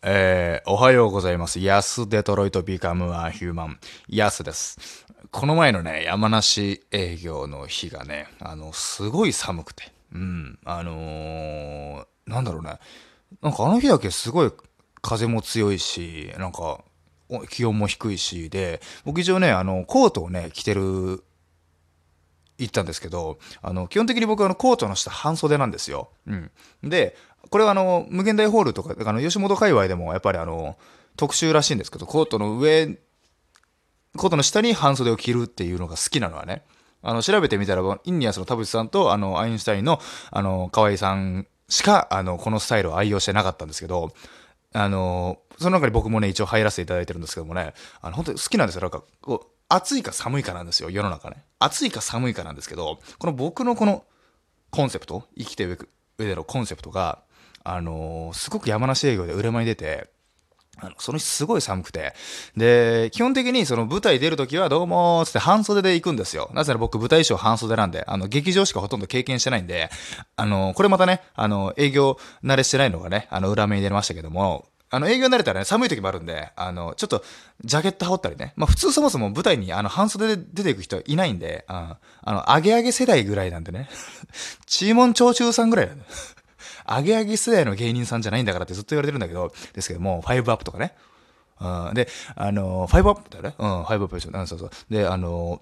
えー、おはようございます。ヤスデトロイトビカムアヒューマン。ヤスです。この前のね、山梨営業の日がね、あの、すごい寒くて。うん。あのー、なんだろうね。なんかあの日だけすごい風も強いし、なんか気温も低いし、で、僕一応ね、あの、コートをね、着てる行ったんですけど、あの、基本的に僕はあの、コートの下半袖なんですよ。うん。で、これはあの、無限大ホールとか、あの、吉本界隈でもやっぱりあの、特集らしいんですけど、コートの上、コートの下に半袖を着るっていうのが好きなのはね、あの、調べてみたら、インニアスの田淵さんと、あの、アインシュタインの、あの、河合さんしか、あの、このスタイルを愛用してなかったんですけど、あの、その中に僕もね、一応入らせていただいてるんですけどもね、あの、本当に好きなんですよ。なんか、こう、暑いか寒いかなんですよ、世の中ね。暑いか寒いかなんですけど、この僕のこのコンセプト、生きていく上でのコンセプトが、あのー、すごく山梨営業で売れ間に出て、あの、その日すごい寒くて。で、基本的にその舞台出るときはどうもーつって半袖で行くんですよ。なぜなら僕舞台衣装半袖なんで、あの、劇場しかほとんど経験してないんで、あの、これまたね、あの、営業慣れしてないのがね、あの、裏目に出ましたけども、あの、営業慣れたらね、寒い時もあるんで、あの、ちょっと、ジャケット羽織ったりね。まあ、普通そもそも舞台に、あの、半袖で出ていく人いないんで、ああの、アゲアゲ世代ぐらいなんでね。チーモン長中さんぐらいなんで。アゲアゲ世代の芸人さんじゃないんだからってずっと言われてるんだけど、ですけども、ファイブアップとかね。うん、で、あの、ファイブアップだよね。うん、ファイブアップでしょ。うん、そうそう。で、あの、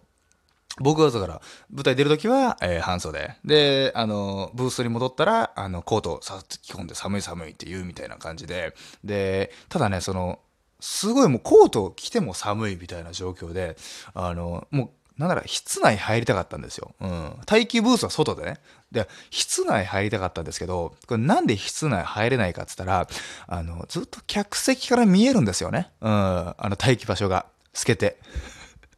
僕はだから、舞台出るときは、えー、半袖。で、あの、ブースに戻ったら、あの、コートさ着込んで寒い寒いって言うみたいな感じで、で、ただね、その、すごいもうコート着ても寒いみたいな状況で、あの、もう、なんなら室内入りたかったんですよ。うん。待機ブースは外でね。で、室内入りたかったんですけど、これなんで室内入れないかって言ったら、あの、ずっと客席から見えるんですよね。うん。あの待機場所が透けて。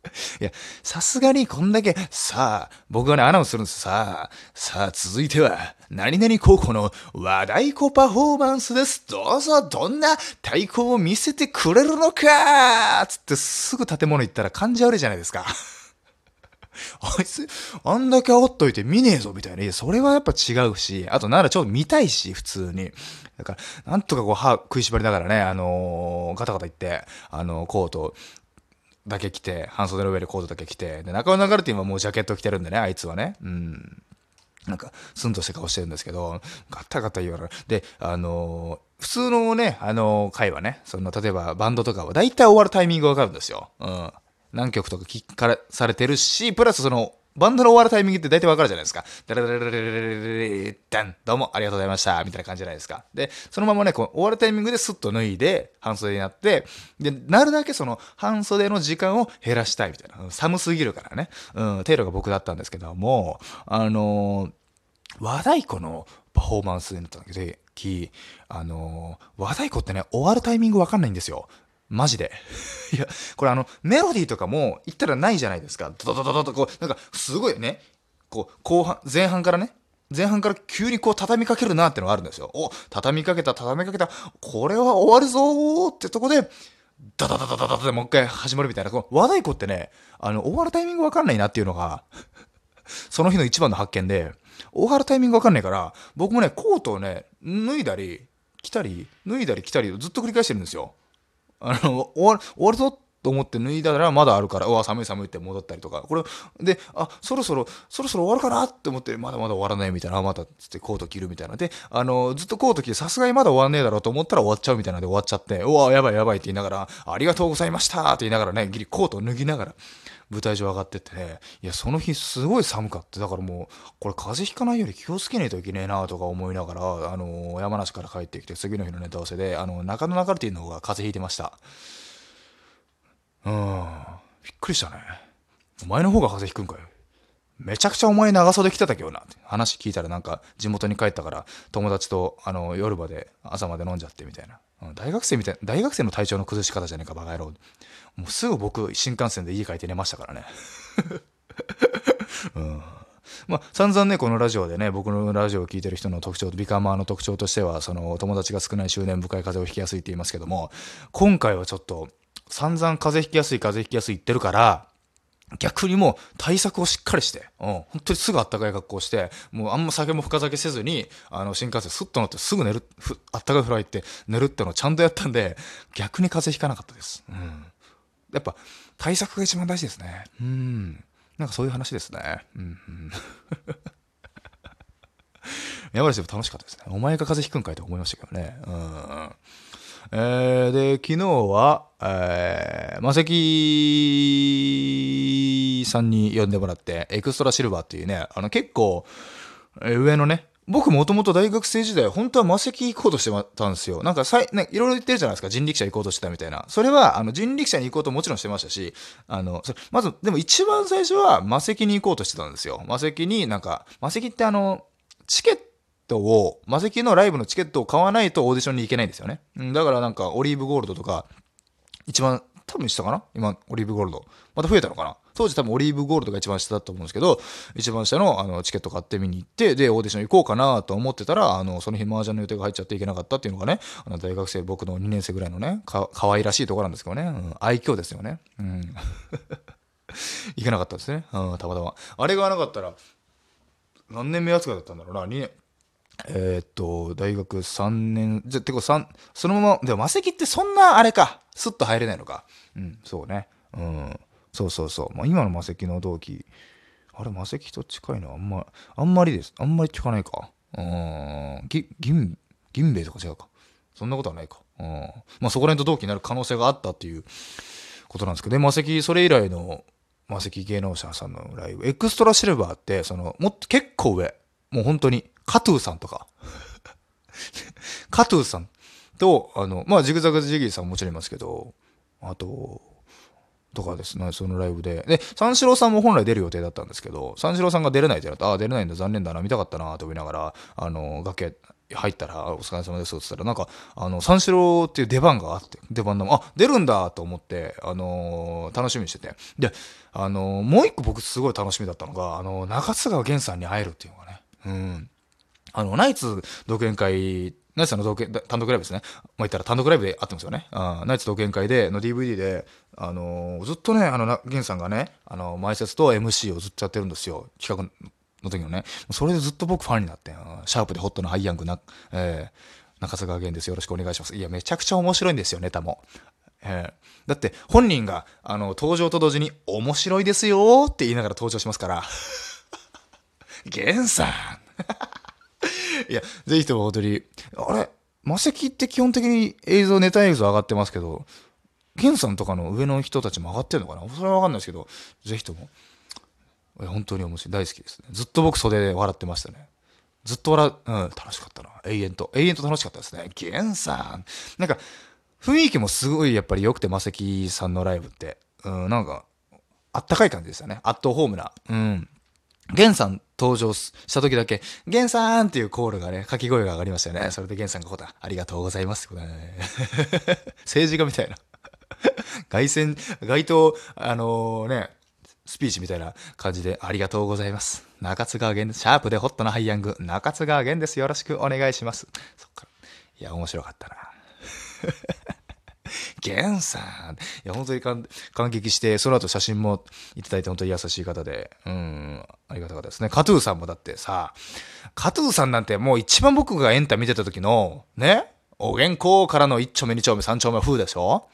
いや、さすがにこんだけ、さあ、僕がね、アナウンスするんです。さあ、さあ、続いては、何々高校の和太鼓パフォーマンスです。どうぞ、どんな太鼓を見せてくれるのかつってすぐ建物行ったら感じ悪いじゃないですか。あいつ、あんだけ煽っといて見ねえぞ、みたいな。いや、それはやっぱ違うし、あとならちょっと見たいし、普通に。だから、なんとかこう歯食いしばりながらね、あのー、ガタガタ言って、あのー、コート、だけ着て、半袖の上でコートだけ着て、で、中尾流れて今もうジャケット着てるんでね、あいつはね。うん。なんか、スンとして顔してるんですけど、ガタガタ言われる。で、あのー、普通のね、あのー、会話ね、その、例えばバンドとかは大体終わるタイミングわかるんですよ。うん。何曲とか聞かされてるし、プラスその、バンドの終わるタイミングって大体わかるじゃないですか。ダラダラダラダラダダンどうもありがとうございましたみたいな感じじゃないですか。で、そのままね、こう終わるタイミングでスッと脱いで、半袖になって、で、なるだけその半袖の時間を減らしたいみたいな。寒すぎるからね。うん、テイロが僕だったんですけども、あのー、和太鼓のパフォーマンスになった時、あのー、和太鼓ってね、終わるタイミングわかんないんですよ。マジで。いや、これあの、メロディーとかも言ったらないじゃないですか。ドドドドドこう、なんか、すごいね、こう、後半、前半からね、前半から急にこう畳みかけるなってのがあるんですよ。お、畳みかけた、畳みかけた、これは終わるぞーってとこで、ダダダダダダダでもう一回始まるみたいな、この和太鼓ってね、あの、終わるタイミングわかんないなっていうのがその日の一番の発見で、終わるタイミングわかんないから、僕もね、コートをね、脱いだり、着たり、脱いだり着たりずっと繰り返してるんですよ。あの、終わる、終わるぞと思って脱いだらまだあるから、うわ、寒い寒いって戻ったりとか、これ、で、あ、そろそろ、そろそろ終わるかなって思って、まだまだ終わらないみたいな、まだつってコート着るみたいな。で、あの、ずっとコート着て、さすがにまだ終わんねえだろうと思ったら終わっちゃうみたいなので終わっちゃって、うわ、やばいやばいって言いながら、ありがとうございましたって言いながらね、ギリコート脱ぎながら、舞台上上がってて、いや、その日すごい寒かった。だからもう、これ風邪ひかないように気をつけないといけねえなとか思いながら、あの、山梨から帰ってきて、次の日のネタ合わせで、あの、中野流れていうの方が風邪ひいてました。うん。びっくりしたね。お前の方が風邪ひくんかよ。めちゃくちゃお前長袖着てたけどなって。話聞いたらなんか地元に帰ったから友達とあの夜まで朝まで飲んじゃってみたいな。大学生みたい大学生の体調の崩し方じゃねえかバカ野郎。もうすぐ僕新幹線で家帰って寝ましたからね。うん。まあ、散々ね、このラジオでね、僕のラジオを聴いてる人の特徴、ビカマーの特徴としては、その、友達が少ない周年深い風邪をひきやすいって言いますけども、今回はちょっと、散々風邪ひきやすい風邪ひきやすい言ってるから、逆にもう対策をしっかりして、うん、本当にすぐあったかい格好をして、もうあんま酒も深酒せずに、あの、新幹線スッと乗ってすぐ寝る、あったかい風呂入って寝るってのをちゃんとやったんで、逆に風邪ひかなかったです。うん。やっぱ、対策が一番大事ですね。うん。なんかそういう話ですね。うん、うん。山梨でも楽しかったですね。お前が風邪ひくんかいと思いましたけどね。うん。えー、で、昨日は、えー、マセキさんに呼んでもらって、エクストラシルバーっていうね、あの結構、えー上のね、僕もともと大学生時代、本当はマセキ行こうとしてたんですよ。なんかさい、ね、いろいろ言ってるじゃないですか。人力車行こうとしてたみたいな。それは、あの、人力車に行こうともちろんしてましたし、あの、まず、でも一番最初はマセキに行こうとしてたんですよ。マセキになんか、マセキってあの、チケットトを、マセキのライブのチケットを買わないとオーディションに行けないんですよね。うんだからなんか、オリーブゴールドとか、一番、多分下かな？今、オリーブゴールド。また増えたのかな？当時多分オリーブゴールドが一番下だと思うんですけど、一番下のあのチケット買って見に行って、で、オーディション行こうかなと思ってたら、あの、その日麻雀の予定が入っちゃっていけなかったっていうのがね、あの大学生、僕の2年生ぐらいのね、か、可愛らしいところなんですけどね、うん、愛嬌ですよね。うん。行けなかったですね。うん、たまたま。あれがなかったら、何年目扱いだったんだろうな、2年。えーっと、大学3年、じゃ、てか3、そのまま、でも、マセキってそんなあれか、スッと入れないのか。うん、そうね。うん、そうそうそう。まあ、今のマセキの同期、あれ、マセキと近いのはあんま、あんまりです。あんまり聞かないか。うん、ぎ、銀、銀兵衛とか違うか。そんなことはないか。うん。まあ、そこら辺と同期になる可能性があったっていうことなんですけど、で、マセキ、それ以来の、マセキ芸能者さんのライブ、エクストラシルバーって、その、もっと結構上、もう本当に、カトゥーさんとか、カトゥーさんと、あの、まあ、ジグザグジギーさんももちろんいますけど、あと、とかですね、そのライブで。で、三四郎さんも本来出る予定だったんですけど、三四郎さんが出れないってなって、ああ、出れないんだ、残念だな、見たかったな、と思いながら、あの、崖入ったら、お疲れ様です、って言ったら、なんか、あの、三四郎っていう出番があって、出番の、あ、出るんだ、と思って、あのー楽しみにしてて。で、あのーもう一個僕すごい楽しみだったのが、あの中津川源さんに会えるっていうのがね、うん。あの、ナイツ独演会、ナイツさんの独演単独ライブですね。まあ、言ったら単独ライブで会ってますよね。あナイツ独演会で、の DVD で、あのーずっとね、あの、ゲンさんがね、あの、前説と MC をずっとやってるんですよ。企画の時のね。それでずっと僕ファンになって、シャープでホットなハイヤングな、えー、中津川源です。よろしくお願いします。いや、めちゃくちゃ面白いんですよ、ネタも。えーだって、本人が、あの、登場と同時に、面白いですよって言いながら登場しますから。ゲンさんいや、ぜひとも本当に、あれ、マセキって基本的に映像、ネタ映像上がってますけど、ゲンさんとかの上の人たちも上がってるのかな？それはわかんないですけど、ぜひとも。本当に面白い。大好きですね。ずっと僕袖で笑ってましたね。ずっと笑う、うん、楽しかったな。永遠と。永遠と楽しかったですね。ゲンさん。なんか、雰囲気もすごいやっぱり良くて、マセキさんのライブって。うん、なんか、あったかい感じでしたね。アットホームな。うん。ゲンさん登場した時だけ、ゲンさんっていうコールがね、掛け声が上がりましたよね。それでゲンさんが答え、ありがとうございますことだね。政治家みたいな。外線、街頭、あのね、スピーチみたいな感じで、ありがとうございます。中津川源、シャープでホットなハイヤング、中津川源です。よろしくお願いします。そっから。いや、面白かったな。ゲンさん。いや、本当に感激して、その後写真もいただいて本当に優しい方で、うん、ありがたかったですね。カトゥーさんもだってさ、カトゥーさんなんてもう一番僕がエンタ見てた時の、ね、お元気からの1丁目2丁目3丁目風でしょ？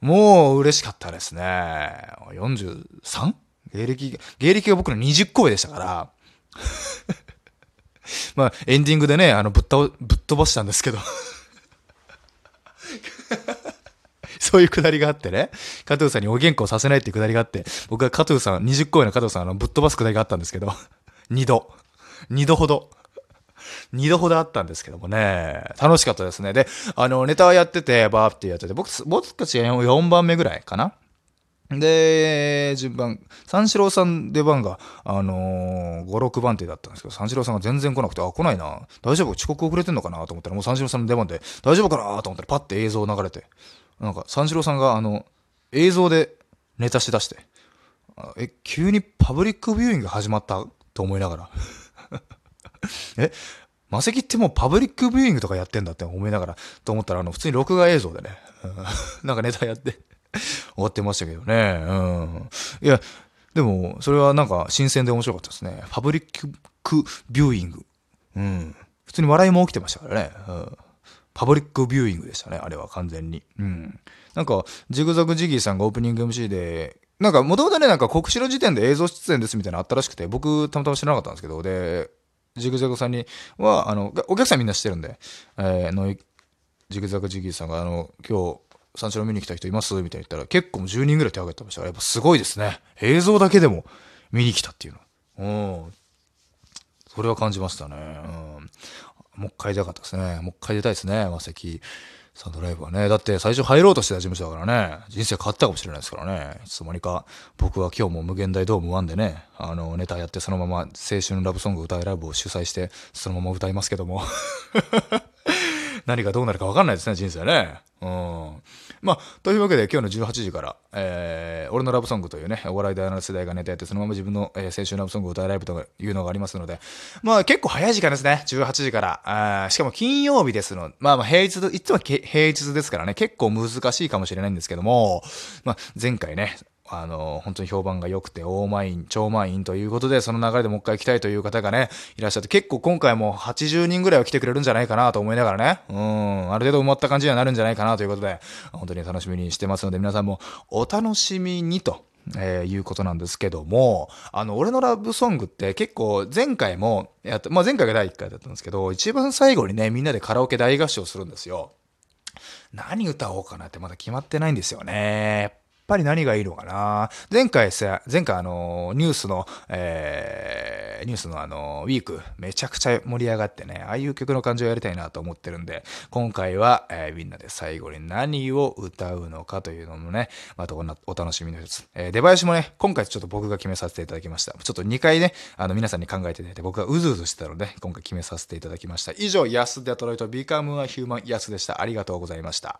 もう嬉しかったですね。43? 芸歴、芸歴が僕の20個上でしたから、まあ、エンディングでね、あの、ぶっ倒、ぶっ飛ばしたんですけど、そういうくだりがあってね、加藤さんにお元気をさせないっていうくだりがあって、僕は加藤さん、20個上の加藤さん、あの、ぶっ飛ばすくだりがあったんですけど、2度。2度ほど。2度ほどあったんですけどもね、楽しかったですね。で、あの、ネタやってて、バーってやってて、僕、僕たち4番目ぐらいかな。で、順番、三四郎さん出番が、あのー、5、6番手だったんですけど、三四郎さんが全然来なくて、あ、来ないな。大丈夫？遅刻遅れてんのかな？と思ったら、もう三四郎さんの出番で、大丈夫かな？と思ったら、パッて映像流れて、なんか、三四郎さんが、あの、映像でネタしだして、え、急にパブリックビューイング始まったと思いながら。えマセキってもうパブリックビューイングとかやってんだって思いながら、と思ったら、あの、普通に録画映像でね、うん なんかネタやって、終わってましたけどね。うん。いや、でも、それはなんか新鮮で面白かったですね。パブリックビューイング。うん。普通に笑いも起きてましたからね。うん。パブリックビューイングでしたね、あれは完全に。うん。なんか、ジグザグジギーさんがオープニング MC で、なんか、もともとね、なんか国試の時点で映像出演ですみたいなのあったらしくて、僕、たまたま知らなかったんですけど、で、ジグザグさんには、あの、お客さんみんな知ってるんで、えー、の、ジグザグジギーさんが、あの、今日、三四郎見に来た人いますみたいに言ったら、結構10人ぐらい手挙げてました、やっぱすごいですね。映像だけでも見に来たっていうの。うん。それは感じましたね。うん。もう一回出たかったですね。もう一回出たいですね、和石さんドライブはね。だって最初入ろうとしてた事務所だからね、人生変わったかもしれないですからね。いつの間にか僕は今日も無限大ドーム1でね、あの、ネタやってそのまま青春ラブソング歌いライブを主催して、そのまま歌いますけども。何がどうなるか分かんないですね、人生ね。うん。まあ、というわけで今日の18時から、えー、俺のラブソングというね、お笑い大の世代がネタやって、そのまま自分の、えー、青春ラブソングを歌いライブというのがありますので、まあ結構早い時間ですね、18時から。あしかも金曜日ですの、まあまあ平日、いつも平日ですからね、結構難しいかもしれないんですけども、まあ前回ね、あの、本当に評判が良くて、大満員、超満員ということで、その流れでもう一回来たいという方がね、いらっしゃって、結構今回も80人ぐらいは来てくれるんじゃないかなと思いながらね、うん、ある程度埋まった感じにはなるんじゃないかなということで、本当に楽しみにしてますので、皆さんもお楽しみにと。えー、いうことなんですけども、あの、俺のラブソングって結構前回もやった、まあ、前回が第1回だったんですけど、一番最後にね、みんなでカラオケ大合唱するんですよ。何歌おうかなってまだ決まってないんですよね。ぱり何がいいのかな前回さ、前回あの、ニュースの、えー、ニュースのあの、ウィーク、めちゃくちゃ盛り上がってね、ああいう曲の感じをやりたいなと思ってるんで、今回は、えー、みんなで最後に何を歌うのかというのもね、またお楽しみの一つ。えー、出囃子もね、今回ちょっと僕が決めさせていただきました。ちょっと2回ね、あの、皆さんに考えていただいて、僕がうずうずしてたので、今回決めさせていただきました。以上、安デトロイトビカムはヒューマン安でした。ありがとうございました。